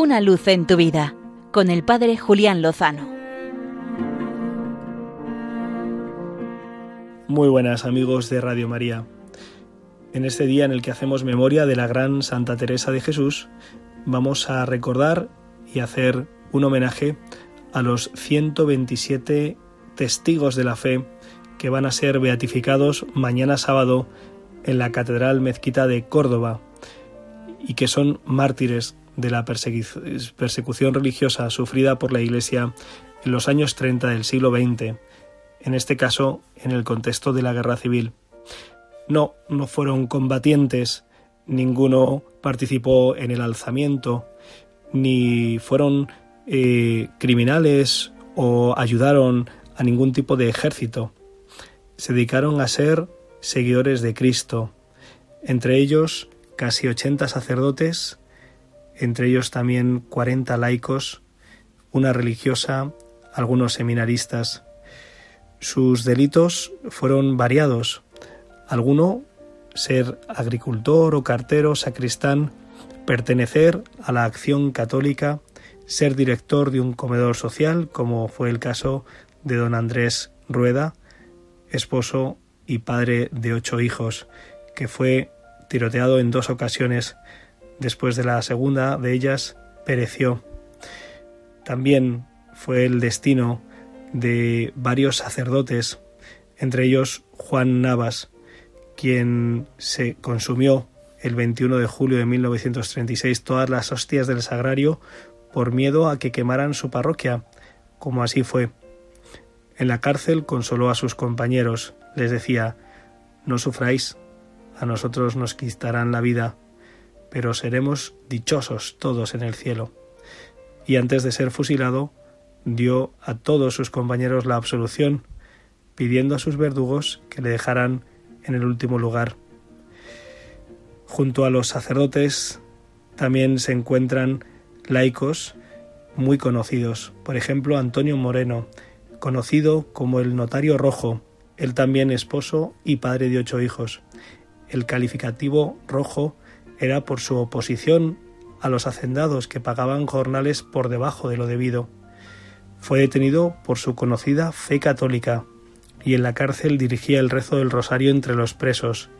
Una luz en tu vida con el Padre Julián Lozano. Muy buenas amigos de Radio María. En este día en el que hacemos memoria de la gran Santa Teresa de Jesús, vamos a recordar y hacer un homenaje a los 127 testigos de la fe que van a ser beatificados mañana sábado en la Catedral Mezquita de Córdoba y que son mártires de la persecución religiosa sufrida por la Iglesia en los años 30 del siglo XX, en este caso en el contexto de la guerra civil. No, no fueron combatientes, ninguno participó en el alzamiento, ni fueron eh, criminales o ayudaron a ningún tipo de ejército. Se dedicaron a ser seguidores de Cristo, entre ellos casi 80 sacerdotes, entre ellos también 40 laicos, una religiosa, algunos seminaristas. Sus delitos fueron variados. Alguno ser agricultor o cartero, sacristán, pertenecer a la acción católica, ser director de un comedor social, como fue el caso de don Andrés Rueda, esposo y padre de ocho hijos, que fue tiroteado en dos ocasiones. Después de la segunda de ellas, pereció. También fue el destino de varios sacerdotes, entre ellos Juan Navas, quien se consumió el 21 de julio de 1936 todas las hostias del sagrario por miedo a que quemaran su parroquia, como así fue. En la cárcel consoló a sus compañeros, les decía, no sufráis, a nosotros nos quitarán la vida, pero seremos dichosos todos en el cielo. Y antes de ser fusilado, dio a todos sus compañeros la absolución, pidiendo a sus verdugos que le dejaran en el último lugar. Junto a los sacerdotes también se encuentran laicos muy conocidos, por ejemplo Antonio Moreno, conocido como el Notario Rojo, él también esposo y padre de ocho hijos. El calificativo rojo era por su oposición a los hacendados que pagaban jornales por debajo de lo debido. Fue detenido por su conocida fe católica y en la cárcel dirigía el rezo del rosario entre los presos.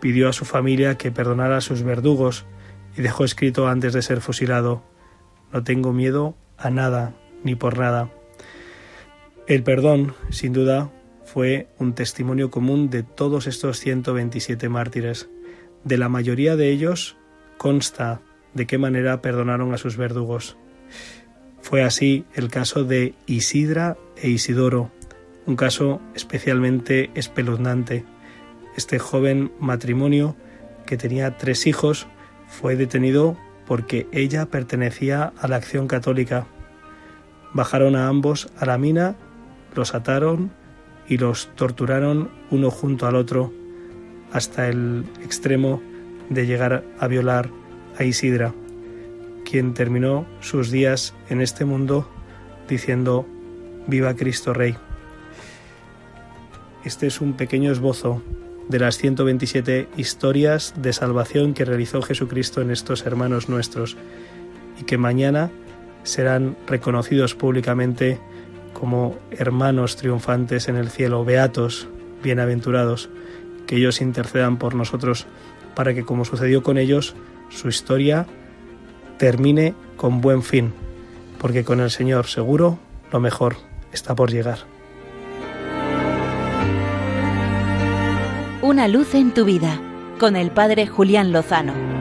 Pidió a su familia que perdonara a sus verdugos y dejó escrito antes de ser fusilado No tengo miedo a nada ni por nada. El perdón, sin duda, fue un testimonio común de todos estos 127 mártires. De la mayoría de ellos consta de qué manera perdonaron a sus verdugos. Fue así el caso de Isidra e Isidoro, un caso especialmente espeluznante. Este joven matrimonio, que tenía tres hijos, fue detenido porque ella pertenecía a la acción católica. Bajaron a ambos a la mina los ataron y los torturaron uno junto al otro hasta el extremo de llegar a violar a Isidra, quien terminó sus días en este mundo diciendo Viva Cristo Rey. Este es un pequeño esbozo de las 127 historias de salvación que realizó Jesucristo en estos hermanos nuestros y que mañana serán reconocidos públicamente como hermanos triunfantes en el cielo, beatos, bienaventurados, que ellos intercedan por nosotros para que, como sucedió con ellos, su historia termine con buen fin, porque con el Señor seguro lo mejor está por llegar. Una luz en tu vida, con el Padre Julián Lozano.